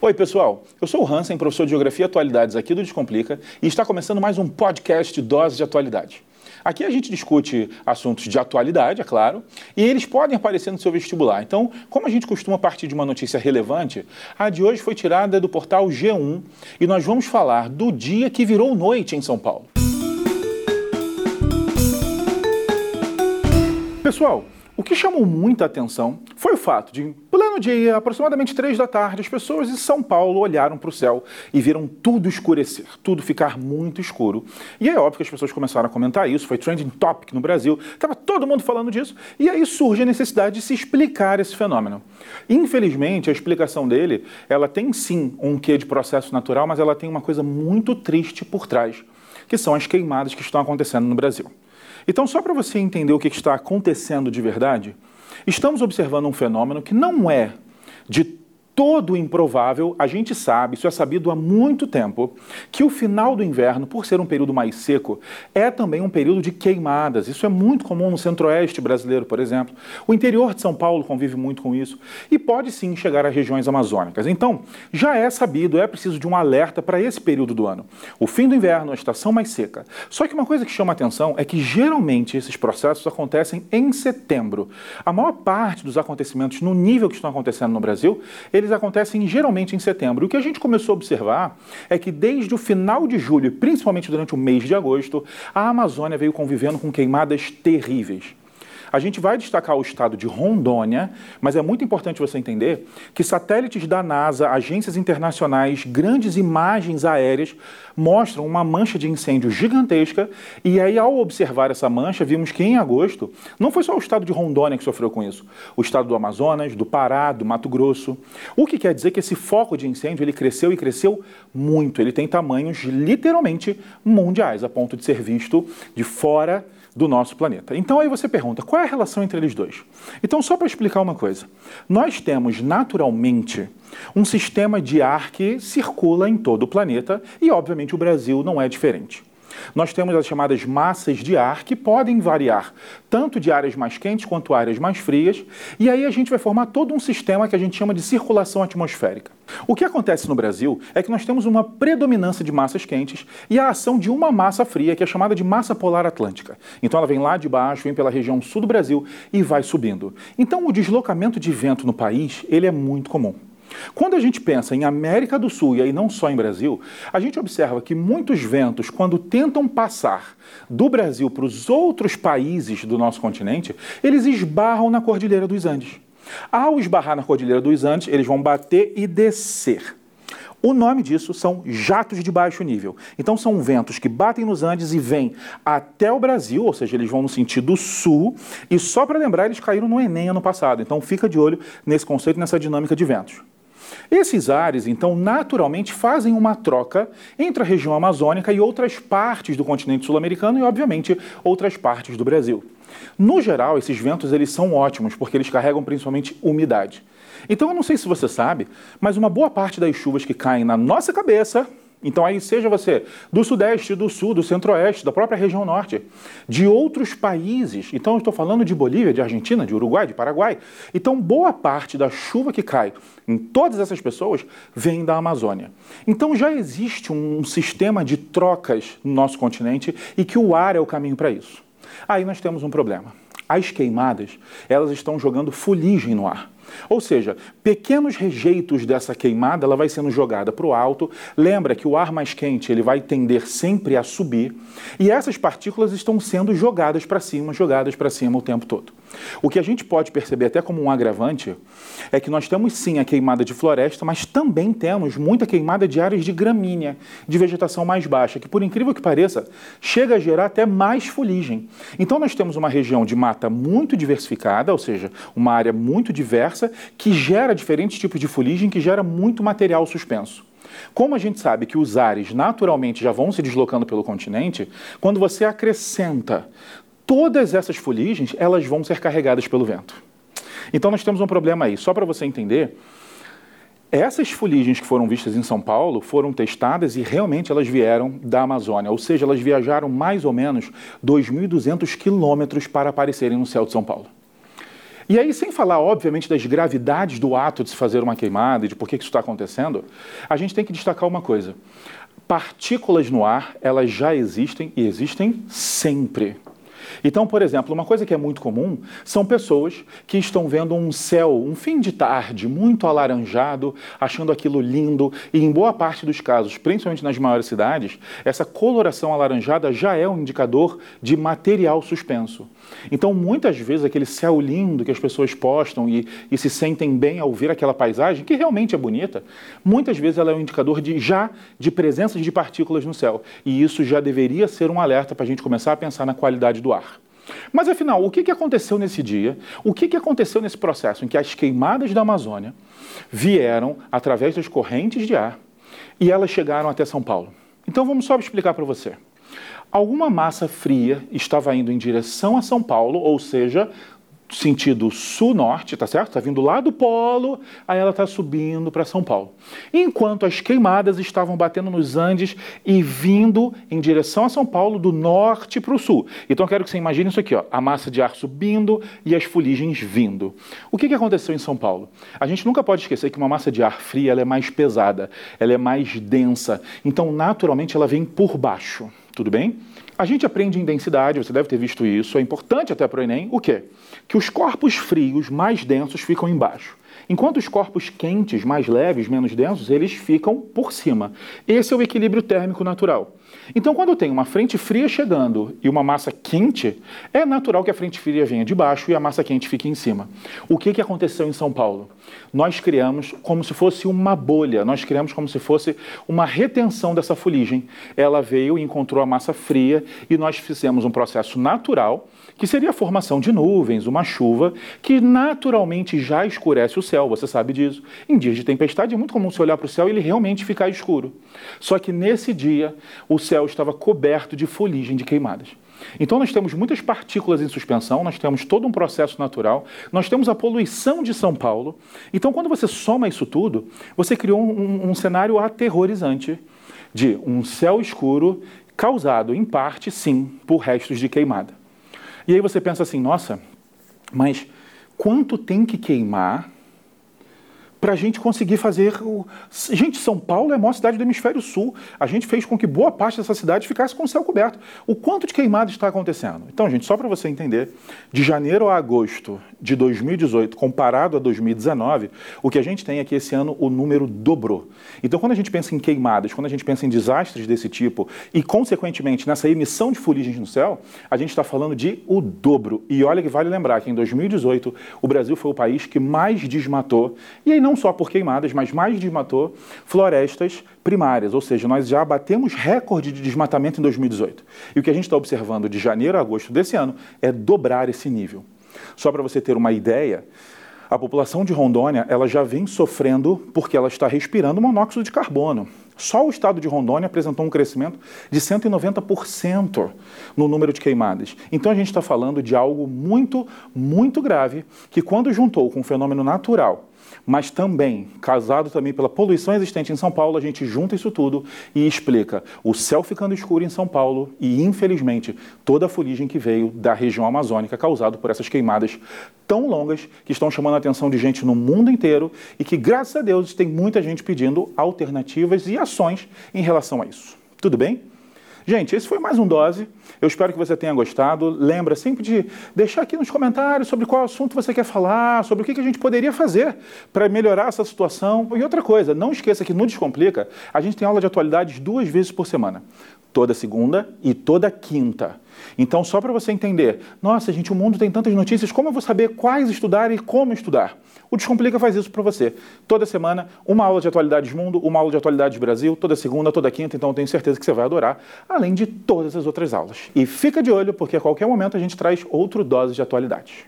Oi, pessoal. Eu sou o Hansen, professor de Geografia e Atualidades aqui do Descomplica, e está começando mais um podcast Dose de Atualidade. Aqui a gente discute assuntos de atualidade, é claro, e eles podem aparecer no seu vestibular. Então, como a gente costuma partir de uma notícia relevante, a de hoje foi tirada do portal G1 e nós vamos falar do dia que virou noite em São Paulo. Pessoal, o que chamou muita atenção foi o fato de, pleno dia, aproximadamente três da tarde, as pessoas de São Paulo olharam para o céu e viram tudo escurecer, tudo ficar muito escuro. E é óbvio que as pessoas começaram a comentar isso, foi trending topic no Brasil, estava todo mundo falando disso, e aí surge a necessidade de se explicar esse fenômeno. Infelizmente, a explicação dele, ela tem sim um quê de processo natural, mas ela tem uma coisa muito triste por trás, que são as queimadas que estão acontecendo no Brasil. Então, só para você entender o que está acontecendo de verdade, estamos observando um fenômeno que não é de todo improvável, a gente sabe, isso é sabido há muito tempo, que o final do inverno, por ser um período mais seco, é também um período de queimadas. Isso é muito comum no centro-oeste brasileiro, por exemplo. O interior de São Paulo convive muito com isso e pode sim chegar a regiões amazônicas. Então, já é sabido, é preciso de um alerta para esse período do ano. O fim do inverno, a estação mais seca. Só que uma coisa que chama atenção é que geralmente esses processos acontecem em setembro. A maior parte dos acontecimentos no nível que estão acontecendo no Brasil, eles eles acontecem geralmente em setembro. O que a gente começou a observar é que desde o final de julho, principalmente durante o mês de agosto, a Amazônia veio convivendo com queimadas terríveis. A gente vai destacar o estado de Rondônia, mas é muito importante você entender que satélites da NASA, agências internacionais, grandes imagens aéreas mostram uma mancha de incêndio gigantesca. E aí, ao observar essa mancha, vimos que em agosto não foi só o estado de Rondônia que sofreu com isso, o estado do Amazonas, do Pará, do Mato Grosso. O que quer dizer que esse foco de incêndio ele cresceu e cresceu muito. Ele tem tamanhos literalmente mundiais, a ponto de ser visto de fora do nosso planeta. Então aí você pergunta, qual é a relação entre eles dois? Então, só para explicar uma coisa, nós temos naturalmente um sistema de ar que circula em todo o planeta e, obviamente, o Brasil não é diferente. Nós temos as chamadas massas de ar que podem variar tanto de áreas mais quentes quanto áreas mais frias, e aí a gente vai formar todo um sistema que a gente chama de circulação atmosférica. O que acontece no Brasil é que nós temos uma predominância de massas quentes e a ação de uma massa fria, que é chamada de massa polar atlântica. Então ela vem lá de baixo, vem pela região sul do Brasil e vai subindo. Então o deslocamento de vento no país, ele é muito comum. Quando a gente pensa em América do Sul e aí não só em Brasil, a gente observa que muitos ventos, quando tentam passar do Brasil para os outros países do nosso continente, eles esbarram na Cordilheira dos Andes. Ao esbarrar na Cordilheira dos Andes, eles vão bater e descer. O nome disso são jatos de baixo nível. Então são ventos que batem nos Andes e vêm até o Brasil, ou seja, eles vão no sentido sul. E só para lembrar, eles caíram no Enem ano passado. Então fica de olho nesse conceito, nessa dinâmica de ventos. Esses ares, então, naturalmente fazem uma troca entre a região amazônica e outras partes do continente sul-americano e, obviamente, outras partes do Brasil. No geral, esses ventos eles são ótimos porque eles carregam principalmente umidade. Então, eu não sei se você sabe, mas uma boa parte das chuvas que caem na nossa cabeça então, aí, seja você do Sudeste, do Sul, do Centro-Oeste, da própria região Norte, de outros países. Então, estou falando de Bolívia, de Argentina, de Uruguai, de Paraguai. Então, boa parte da chuva que cai em todas essas pessoas vem da Amazônia. Então, já existe um sistema de trocas no nosso continente e que o ar é o caminho para isso. Aí nós temos um problema. As queimadas, elas estão jogando fuligem no ar. Ou seja, pequenos rejeitos dessa queimada, ela vai sendo jogada para o alto. Lembra que o ar mais quente ele vai tender sempre a subir e essas partículas estão sendo jogadas para cima, jogadas para cima o tempo todo. O que a gente pode perceber até como um agravante é que nós temos sim a queimada de floresta, mas também temos muita queimada de áreas de gramínea, de vegetação mais baixa, que por incrível que pareça, chega a gerar até mais fuligem. Então nós temos uma região de mata muito diversificada, ou seja, uma área muito diversa que gera diferentes tipos de fuligem, que gera muito material suspenso. Como a gente sabe que os ares naturalmente já vão se deslocando pelo continente, quando você acrescenta todas essas fuligens, elas vão ser carregadas pelo vento. Então nós temos um problema aí. Só para você entender, essas fuligens que foram vistas em São Paulo foram testadas e realmente elas vieram da Amazônia, ou seja, elas viajaram mais ou menos 2.200 quilômetros para aparecerem no céu de São Paulo. E aí, sem falar, obviamente, das gravidades do ato de se fazer uma queimada e de por que isso está acontecendo, a gente tem que destacar uma coisa. Partículas no ar, elas já existem e existem sempre. Então, por exemplo, uma coisa que é muito comum são pessoas que estão vendo um céu, um fim de tarde muito alaranjado, achando aquilo lindo, e em boa parte dos casos, principalmente nas maiores cidades, essa coloração alaranjada já é um indicador de material suspenso. Então, muitas vezes, aquele céu lindo que as pessoas postam e, e se sentem bem ao ver aquela paisagem, que realmente é bonita, muitas vezes ela é um indicador de já de presença de partículas no céu. E isso já deveria ser um alerta para a gente começar a pensar na qualidade do ar. Mas afinal, o que aconteceu nesse dia? O que aconteceu nesse processo em que as queimadas da Amazônia vieram através das correntes de ar e elas chegaram até São Paulo? Então vamos só explicar para você. Alguma massa fria estava indo em direção a São Paulo, ou seja, sentido sul-norte, tá certo? Está vindo lá do polo, aí ela está subindo para São Paulo. Enquanto as queimadas estavam batendo nos Andes e vindo em direção a São Paulo do norte para o sul. Então eu quero que você imagine isso aqui, ó, a massa de ar subindo e as fuligens vindo. O que, que aconteceu em São Paulo? A gente nunca pode esquecer que uma massa de ar fria ela é mais pesada, ela é mais densa. Então, naturalmente, ela vem por baixo. Tudo bem? A gente aprende em densidade, você deve ter visto isso, é importante até para o Enem, o quê? Que os corpos frios mais densos ficam embaixo. Enquanto os corpos quentes, mais leves, menos densos, eles ficam por cima. Esse é o equilíbrio térmico natural. Então, quando eu tenho uma frente fria chegando e uma massa quente, é natural que a frente fria venha de baixo e a massa quente fique em cima. O que, que aconteceu em São Paulo? Nós criamos como se fosse uma bolha, nós criamos como se fosse uma retenção dessa fuligem. Ela veio e encontrou a massa fria e nós fizemos um processo natural, que seria a formação de nuvens, uma chuva, que naturalmente já escurece o céu, você sabe disso. Em dias de tempestade é muito comum você olhar para o céu e ele realmente ficar escuro. Só que nesse dia, o céu estava coberto de fuligem de queimadas. Então nós temos muitas partículas em suspensão, nós temos todo um processo natural, nós temos a poluição de São Paulo. Então quando você soma isso tudo, você criou um, um cenário aterrorizante de um céu escuro causado, em parte, sim, por restos de queimada. E aí você pensa assim, nossa, mas quanto tem que queimar para a gente conseguir fazer. O... Gente, São Paulo é a maior cidade do hemisfério sul. A gente fez com que boa parte dessa cidade ficasse com o céu coberto. O quanto de queimado está acontecendo? Então, gente, só para você entender, de janeiro a agosto de 2018, comparado a 2019, o que a gente tem é que esse ano o número dobrou. Então, quando a gente pensa em queimadas, quando a gente pensa em desastres desse tipo e, consequentemente, nessa emissão de fuligens no céu, a gente está falando de o dobro. E olha que vale lembrar que em 2018 o Brasil foi o país que mais desmatou. E aí não só por queimadas, mas mais desmatou florestas primárias, ou seja, nós já batemos recorde de desmatamento em 2018. E o que a gente está observando de janeiro a agosto desse ano é dobrar esse nível. Só para você ter uma ideia, a população de Rondônia ela já vem sofrendo porque ela está respirando monóxido de carbono. Só o estado de Rondônia apresentou um crescimento de 190% no número de queimadas. Então a gente está falando de algo muito, muito grave que, quando juntou com um fenômeno natural mas também, casado também pela poluição existente em São Paulo, a gente junta isso tudo e explica o céu ficando escuro em São Paulo e, infelizmente, toda a fuligem que veio da região amazônica causado por essas queimadas tão longas que estão chamando a atenção de gente no mundo inteiro e que, graças a Deus, tem muita gente pedindo alternativas e ações em relação a isso. Tudo bem? Gente, esse foi mais um Dose. Eu espero que você tenha gostado. Lembra sempre de deixar aqui nos comentários sobre qual assunto você quer falar, sobre o que a gente poderia fazer para melhorar essa situação. E outra coisa, não esqueça que no Descomplica a gente tem aula de atualidades duas vezes por semana. Toda segunda e toda quinta. Então, só para você entender, nossa, gente, o mundo tem tantas notícias, como eu vou saber quais estudar e como estudar? O Descomplica faz isso para você. Toda semana, uma aula de atualidades mundo, uma aula de atualidades Brasil, toda segunda, toda quinta, então eu tenho certeza que você vai adorar, além de todas as outras aulas. E fica de olho, porque a qualquer momento a gente traz outro dose de atualidades.